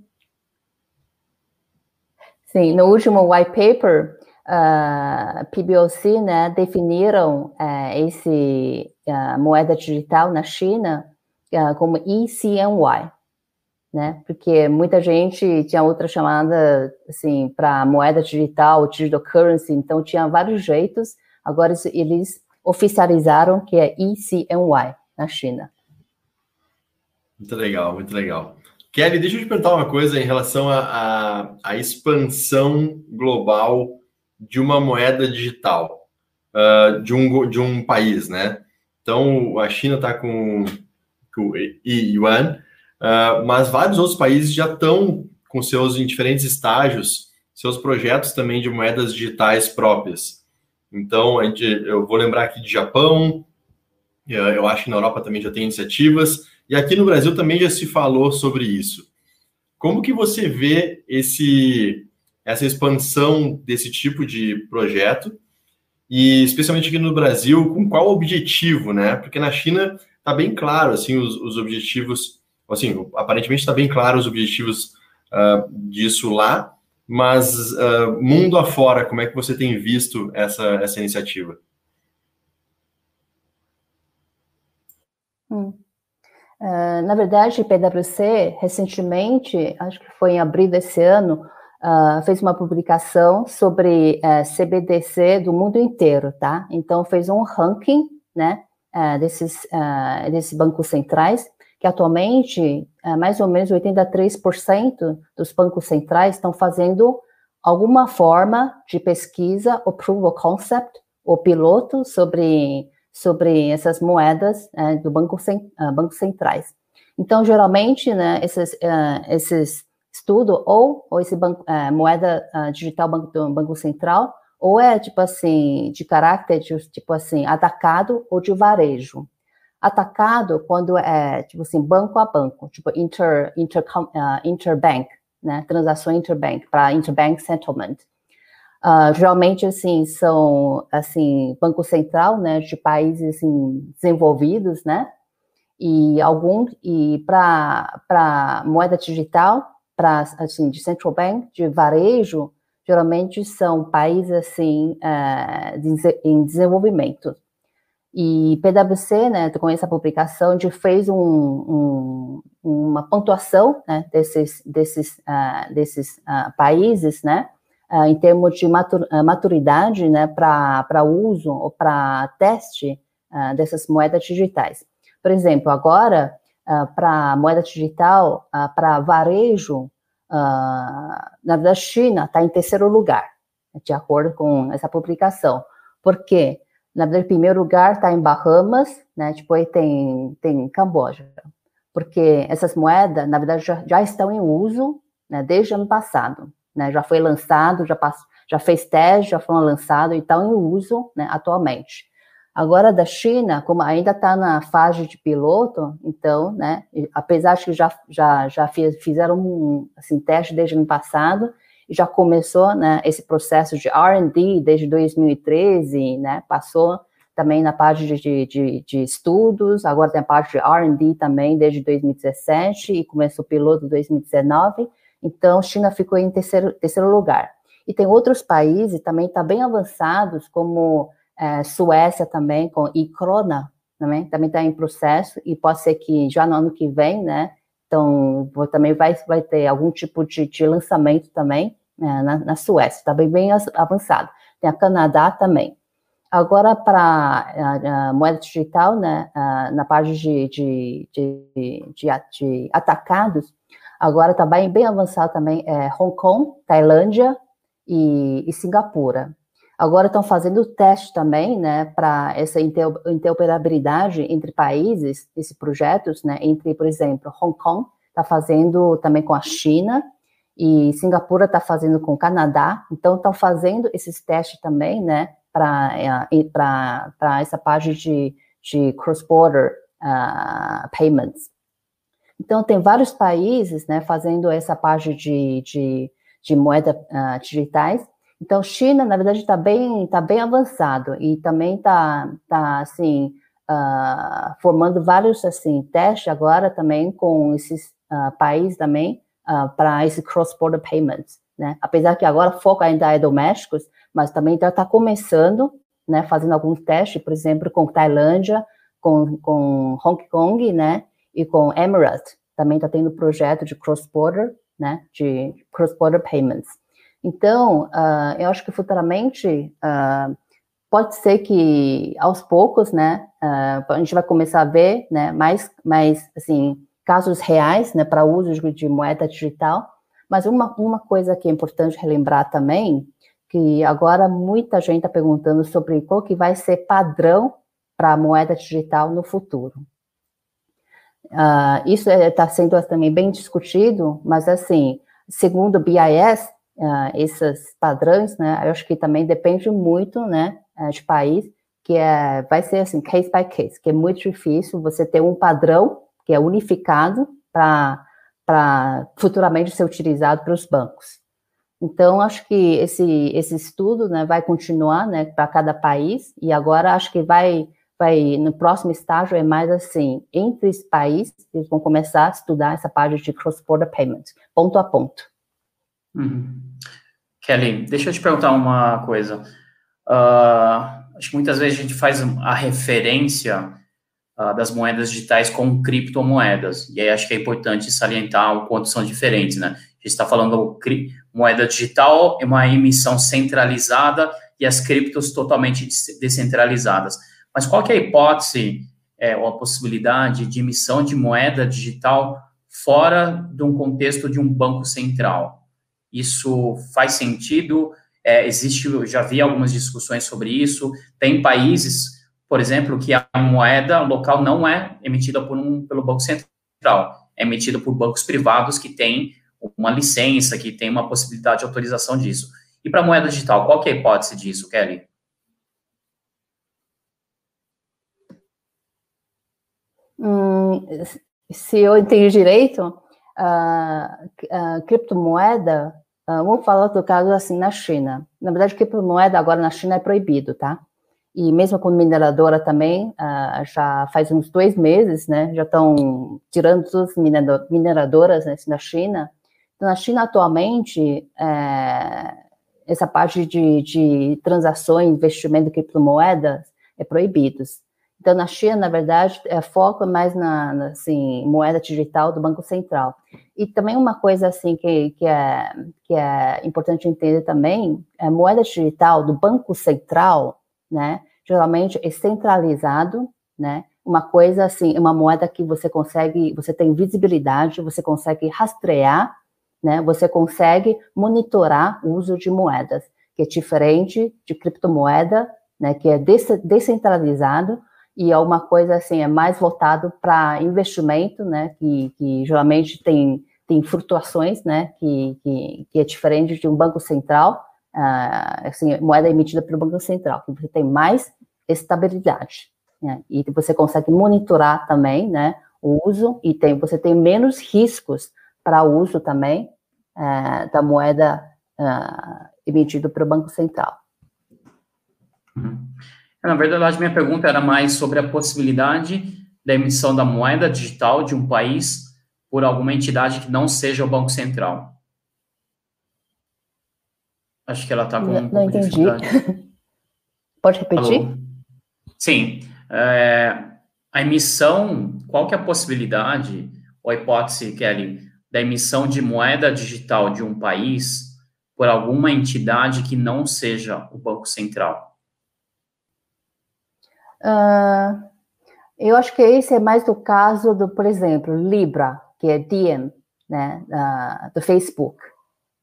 C: Sim, no último white paper, uh, ah, PBOC né, definiram uh, esse uh, moeda digital na China uh, como ECNY, né? Porque muita gente tinha outra chamada assim para moeda digital, digital currency, então tinha vários jeitos. Agora eles oficializaram que é ECNY na China.
A: Muito legal, muito legal. Kelly, deixa eu te perguntar uma coisa em relação à expansão global de uma moeda digital uh, de, um, de um país, né? Então, a China está com, com yuan, uh, mas vários outros países já estão com seus, em diferentes estágios, seus projetos também de moedas digitais próprias. Então, a gente, eu vou lembrar aqui de Japão, eu acho que na Europa também já tem iniciativas, e aqui no Brasil também já se falou sobre isso. Como que você vê esse, essa expansão desse tipo de projeto? E especialmente aqui no Brasil, com qual objetivo, né? Porque na China está bem claro, assim, os, os objetivos, assim, aparentemente está bem claro os objetivos uh, disso lá, mas uh, mundo afora, como é que você tem visto essa, essa iniciativa?
C: Hum. Uh, na verdade, PwC, recentemente, acho que foi em abril desse ano, uh, fez uma publicação sobre uh, eh, CBDC do mundo inteiro, tá? Então, fez um ranking, né, desses, desses bancos centrais, que atualmente, mais ou menos 83% dos bancos centrais estão fazendo alguma forma de pesquisa, ou proof of concept, ou piloto sobre sobre essas moedas é, do banco, uh, bancos centrais. Então, geralmente, né, esses, uh, esses estudo ou, ou esse banco, uh, moeda digital banco, do Banco Central, ou é, tipo assim, de caráter, de, tipo assim, atacado ou de varejo. Atacado quando é, tipo assim, banco a banco, tipo inter, inter, interbank, né, transação interbank, para interbank settlement. Uh, geralmente, assim, são, assim, Banco Central, né, de países, assim, desenvolvidos, né, e algum, e para moeda digital, para, assim, de central bank, de varejo, geralmente são países, assim, uh, de, em desenvolvimento. E PwC, né, com essa publicação, de fez um, um, uma pontuação né, desses, desses, uh, desses uh, países, né, uh, em termos de matur, maturidade né, para uso ou para teste dessas moedas digitais. Por exemplo, agora, para moeda digital, para varejo, na verdade, a China está em terceiro lugar, de acordo com essa publicação. Por quê? Na verdade, em primeiro lugar está em Bahamas, né? Depois tem, tem Camboja. Porque essas moedas, na verdade, já, já estão em uso né, desde ano passado. Né? Já foi lançado, já, já fez teste, já foram lançados e estão em uso né, atualmente. Agora, da China, como ainda está na fase de piloto, então, né, apesar de que já, já, já fizeram um assim, teste desde o ano passado, já começou né, esse processo de R&D desde 2013, né, passou também na parte de, de, de estudos, agora tem a parte de R&D também desde 2017 e começou o piloto em 2019, então China ficou em terceiro, terceiro lugar. E tem outros países também tá bem avançados, como é, Suécia também, com Icrona, também também está em processo, e pode ser que já no ano que vem, né, então também vai, vai ter algum tipo de, de lançamento também, é, na, na, Suécia, está bem, bem avançado. Tem a Canadá também. Agora, para a, moeda digital, né, a, na parte de, de, de, de, de atacados, agora está bem, bem avançado também é Hong Kong, Tailândia e, e Singapura. Agora estão fazendo teste também, né, para essa interoperabilidade entre países, esses projetos, né, entre, por exemplo, Hong Kong está fazendo também com a China, e Singapura está fazendo com o Canadá, então estão fazendo esses testes também, né, para é, essa parte de, de cross-border uh, payments. Então, tem vários países, né, fazendo essa parte de, de, de moeda uh, digitais. Então, China, na verdade, está bem, tá bem avançado e também está, tá, assim, uh, formando vários, assim, testes agora também com esses países também, uh, para esse cross-border payments, né? Apesar que agora o foco ainda é domésticos, mas também está começando, né, fazendo alguns testes, por exemplo, com Tailândia, com, com Hong Kong, né, e com Emirates, também está tendo projeto de cross-border, né, de cross-border payments. Então, uh, eu acho que futuramente uh, pode ser que aos poucos, né, uh, a gente vai começar a ver, né, mais, mais assim, casos reais, né, para uso de moeda digital. Mas uma, uma coisa que é importante relembrar também, que agora muita gente está perguntando sobre qual que vai ser padrão para a moeda digital no futuro. Uh, isso está é, sendo também bem discutido, mas assim, segundo o BIS, uh, esses padrões, né, eu acho que também depende muito, né, eh, de país, que é, vai ser assim, case by case, que é muito difícil você ter um padrão que é unificado para futuramente ser utilizado pelos bancos. Então, acho que esse, esse estudo né, vai continuar né, para cada país, e agora acho que vai, vai, no próximo estágio, é mais assim, entre os países, eles vão começar a estudar essa parte de cross-border payments, ponto a ponto.
B: Uhum. Kelly, deixa eu te perguntar uma coisa. Uh, acho que muitas vezes a gente faz a referência uh, das moedas digitais com criptomoedas. E aí acho que é importante salientar o quanto são diferentes, né? A gente está falando moeda digital é uma emissão centralizada e as criptos totalmente descentralizadas. Mas qual que é a hipótese é, ou a possibilidade de emissão de moeda digital fora de um contexto de um banco central? Isso faz sentido? É, existe, já vi algumas discussões sobre isso. Tem países por exemplo, que a moeda local não é emitida por um, pelo Banco Central, é emitida por bancos privados que têm uma licença, que tem uma possibilidade de autorização disso. E para a moeda digital, qual que é a hipótese disso, Kelly?
C: Hum, se eu entendi direito, a, a criptomoeda, uh, vamos falar do caso assim na China. Na verdade, criptomoeda agora na China é proibido, tá? e mesmo com mineradora também, uh, já faz uns dois meses, né, já estão tirando todas as mineradoras né, na China. Então, na China, atualmente, é, essa parte de, de transações, investimento em criptomoedas é proibido. Então, na China, na verdade, é foco mais na, na assim, moeda digital do Banco Central. E também uma coisa assim que, que, é, que é importante entender também, a é moeda digital do Banco Central, né, geralmente é centralizado, né, uma coisa assim, uma moeda que você consegue, você tem visibilidade, você consegue rastrear, né, você consegue monitorar o uso de moedas, que é diferente de criptomoeda, né, que é descentralizado, e é uma coisa assim, é mais voltado para investimento, né, que, que geralmente tem, tem flutuações, né, que, que, que é diferente de um banco central, uh, assim, moeda emitida pelo banco central, que você tem mais estabilidade, né, e você consegue monitorar também, né, o uso, e tem, você tem menos riscos para o uso também uh, da moeda uh, emitida pelo banco central.
B: Uhum. Na verdade, minha pergunta era mais sobre a possibilidade da emissão da moeda digital de um país por alguma entidade que não seja o Banco Central. Acho que ela está com
C: não, um pouco não entendi. Pode repetir?
B: Alô? Sim. É, a emissão, qual que é a possibilidade, ou a hipótese, Kelly, da emissão de moeda digital de um país por alguma entidade que não seja o Banco Central?
C: Uh, eu acho que esse é mais do caso do, por exemplo, Libra, que é DM, né, uh, do Facebook,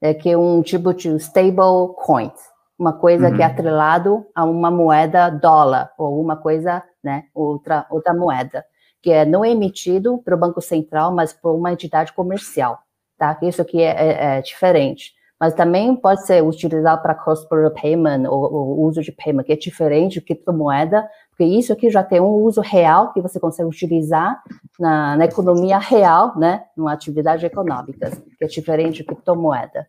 C: é que é um tipo de stable coin, uma coisa uhum. que é uhum. atrelado a uma moeda dólar ou uma coisa, né, outra outra moeda, que é não emitido pelo Banco Central, mas por uma entidade comercial, tá? Isso aqui é, é, é diferente mas também pode ser utilizado para cross-border payment ou, ou, uso de payment, que é diferente de criptomoeda, porque isso aqui já tem um uso real que você consegue utilizar na, na economia real, né, numa atividade econômica, que é diferente de criptomoeda.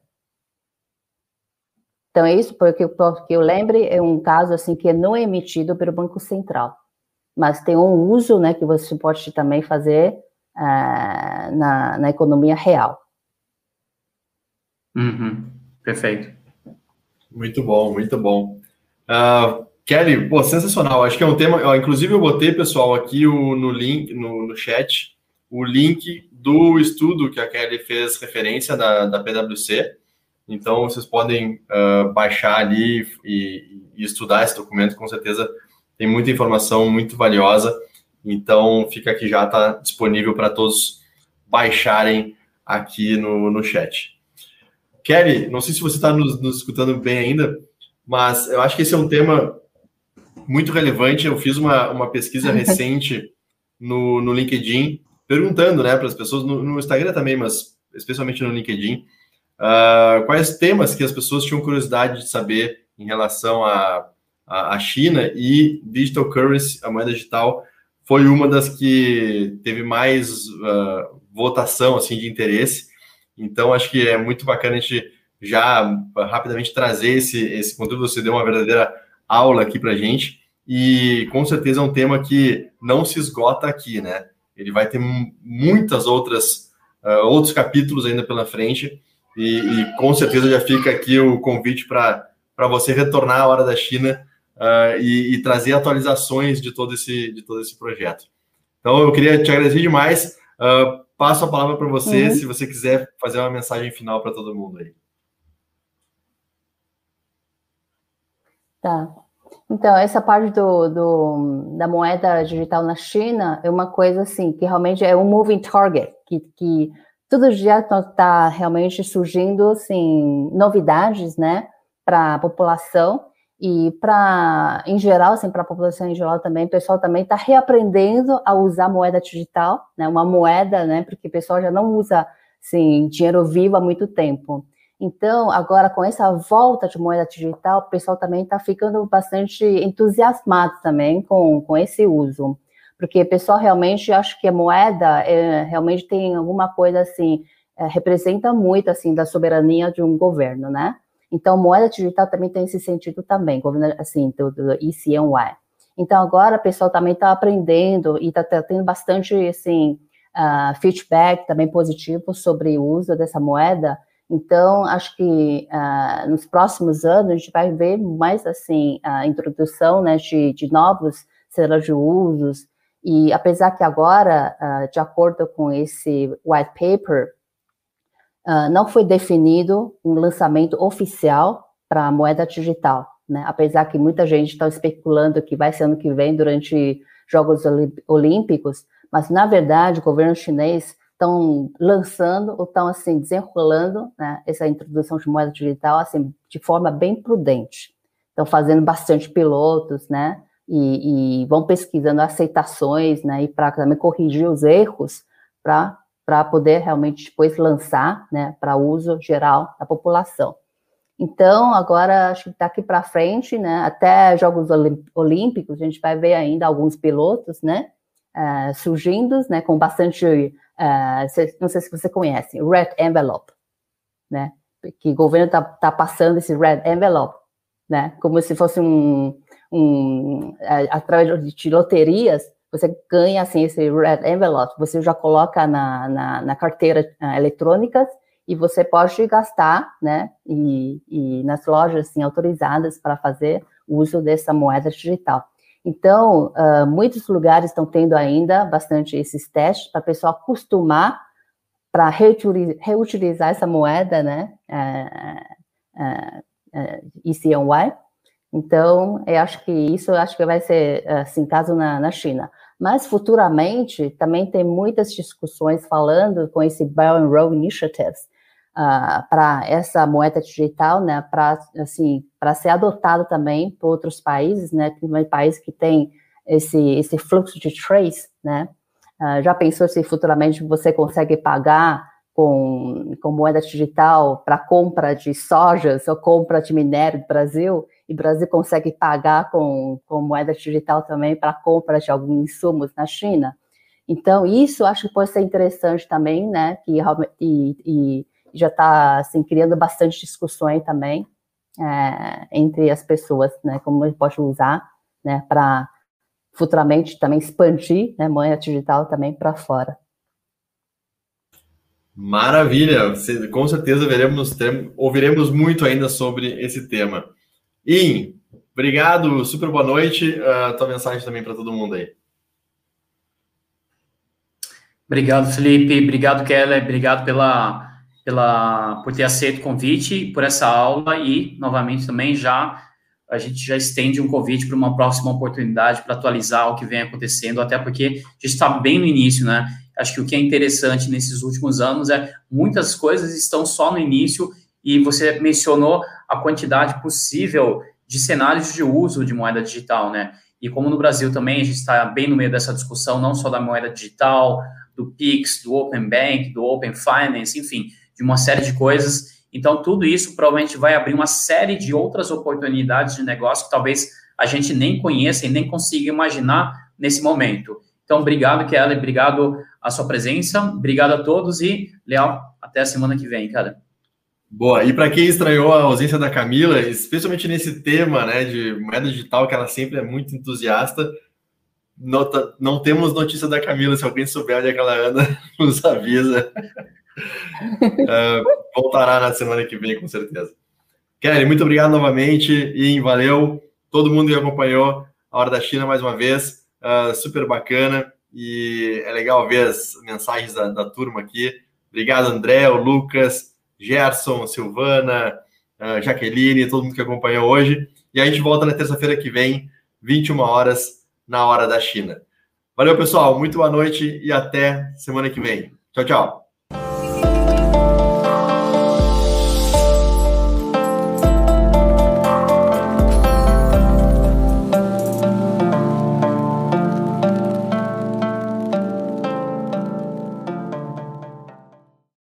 C: Então, é isso, porque eu, que eu lembre, é um caso assim que não é emitido pelo Banco Central, mas tem um uso, né, que você pode também fazer uh, na, na economia real.
B: Uhum. Perfeito.
A: Muito bom, muito bom. Uh, Kelly, pô, sensacional. Acho que é um tema. Inclusive, eu botei, pessoal, aqui o, no link, no, no chat, o link do estudo que a Kelly fez referência da, da PwC. Então, vocês podem uh, baixar ali e, e, estudar esse documento, com certeza tem muita informação muito valiosa. Então, fica aqui já, está disponível para todos baixarem aqui no, no chat. Kelly, não sei se você está nos, nos, escutando bem ainda, mas eu acho que esse é um tema muito relevante. Eu fiz uma, uma pesquisa recente no, no LinkedIn, perguntando né, para as pessoas, no, no, Instagram também, mas especialmente no LinkedIn, uh, quais temas que as pessoas tinham curiosidade de saber em relação à a, a, China e digital currency, a moeda digital, foi uma das que teve mais uh, votação assim de interesse. Então, acho que é muito bacana a gente já rapidamente trazer esse, esse conteúdo. Você deu uma verdadeira aula aqui para gente. E com certeza é um tema que não se esgota aqui, né? Ele vai ter muitas outras uh, outros capítulos ainda pela frente. E, e, com certeza já fica aqui o convite para você retornar à hora da China uh, e, e, trazer atualizações de todo esse de todo esse projeto. Então eu queria te agradecer demais. Uh, passo a palavra para você, uhum. se você quiser fazer uma mensagem final para todo mundo aí.
C: Tá. Então, essa parte do, do, da moeda digital na China é uma coisa assim, que realmente é um moving target, que, que todo dia está tá realmente surgindo assim, novidades né, para a população e para, em geral, assim, para a população em geral também, o pessoal também está reaprendendo a usar moeda digital, né, uma moeda, né, porque o pessoal já não usa, assim, dinheiro vivo há muito tempo. Então, agora com essa volta de moeda digital, o pessoal também está ficando bastante entusiasmado também com, com esse uso, porque o pessoal realmente acha que a moeda é, realmente tem alguma coisa assim, é, representa muito assim da soberania de um governo, né? Então, moeda digital também tem esse sentido também, assim, do, do ICNY. Então, agora o pessoal também está aprendendo e está tá tendo bastante, assim, uh, feedback também positivo sobre o uso dessa moeda. Então, acho que uh, nos próximos anos a gente vai ver mais, assim, a introdução, né, de, de novos cenários de usos, e apesar que agora, uh, de acordo com esse white paper, uh, não foi definido um lançamento oficial para a moeda digital, né? Apesar que muita gente está especulando que vai ser ano que vem durante Jogos Olímpicos, mas na verdade o governo chinês estão lançando ou estão assim desenrolando né, essa introdução de moeda digital assim de forma bem prudente. Estão fazendo bastante pilotos, né? E, e vão pesquisando aceitações, né? E para também corrigir os erros para para poder realmente depois lançar, né? Para uso geral da população. Então, agora acho que daqui para frente, né? Até Jogos Olímpicos, a gente vai ver ainda alguns pilotos, né? Uh, surgindo, né? Com bastante uh, não sei se você conhece, Red Envelope, né? Que o governo está tá passando esse Red Envelope, né? Como se fosse um, um através de loterias, você ganha assim esse Red Envelope, você já coloca na, na, na carteira uh, eletrônica e você pode gastar, né? E, e nas lojas assim, autorizadas para fazer uso dessa moeda digital. Então, uh, muitos lugares estão tendo ainda bastante esses testes para a pessoa acostumar para reutilizar essa moeda, né, uh, uh, uh, ECNY. Então, eu acho que isso, acho que vai ser, assim, caso na, na China. Mas, futuramente, também tem muitas discussões falando com esse Belt and Road Initiatives, uh, para essa moeda digital, né, para assim, para ser adotado também por outros países, né, países que tem esse esse fluxo de trades, né, uh, já pensou se futuramente você consegue pagar com, com moeda digital para compra de sojas ou compra de minério do Brasil, e o Brasil consegue pagar com, com moeda digital também para compra de alguns insumos na China. Então, isso acho que pode ser interessante também, né, que, e, e já está assim, criando bastante discussões também é, entre as pessoas, né, como ele pode usar, né, para futuramente também expandir, né, moeda digital também para fora.
A: Maravilha, com certeza veremos, ouviremos muito ainda sobre esse tema. In, obrigado, super boa noite, uh, tua mensagem também para todo mundo aí.
B: Obrigado, Felipe, obrigado, Keller, obrigado pela pela, por ter aceito o convite, por essa aula e, novamente, também já a gente já estende um convite para uma próxima oportunidade para atualizar o que vem acontecendo, até porque a gente está bem no início, né? Acho que o que é interessante nesses últimos anos é muitas coisas estão só no início e você mencionou a quantidade possível de cenários de uso de moeda digital, né? E como no Brasil também a gente está bem no meio dessa discussão, não só da moeda digital, do Pix, do Open Bank, do Open Finance, enfim, de uma série de coisas. Então, tudo isso provavelmente vai abrir uma série de outras oportunidades de negócio que talvez a gente nem conheça e nem consiga imaginar nesse momento. Então, obrigado, Kelly, obrigado a sua presença, obrigado a todos e, Leal, até a semana que vem, cara.
A: Boa, e para quem estranhou a ausência da Camila, especialmente nesse tema né, de moeda digital, que ela sempre é muito entusiasta, nota, não temos notícia da Camila, se alguém souber onde é que ela anda, nos avisa uh, voltará na semana que vem, com certeza. Kelly, muito obrigado novamente e valeu todo mundo que acompanhou a Hora da China mais uma vez. Uh, super bacana e é legal ver as mensagens da, da turma aqui. Obrigado, André, o Lucas, Gerson, Silvana, uh, Jaqueline, todo mundo que acompanhou hoje. E a gente volta na terça-feira que vem, 21 horas, na Hora da China. Valeu, pessoal. Muito boa noite e até semana que vem. Tchau, tchau.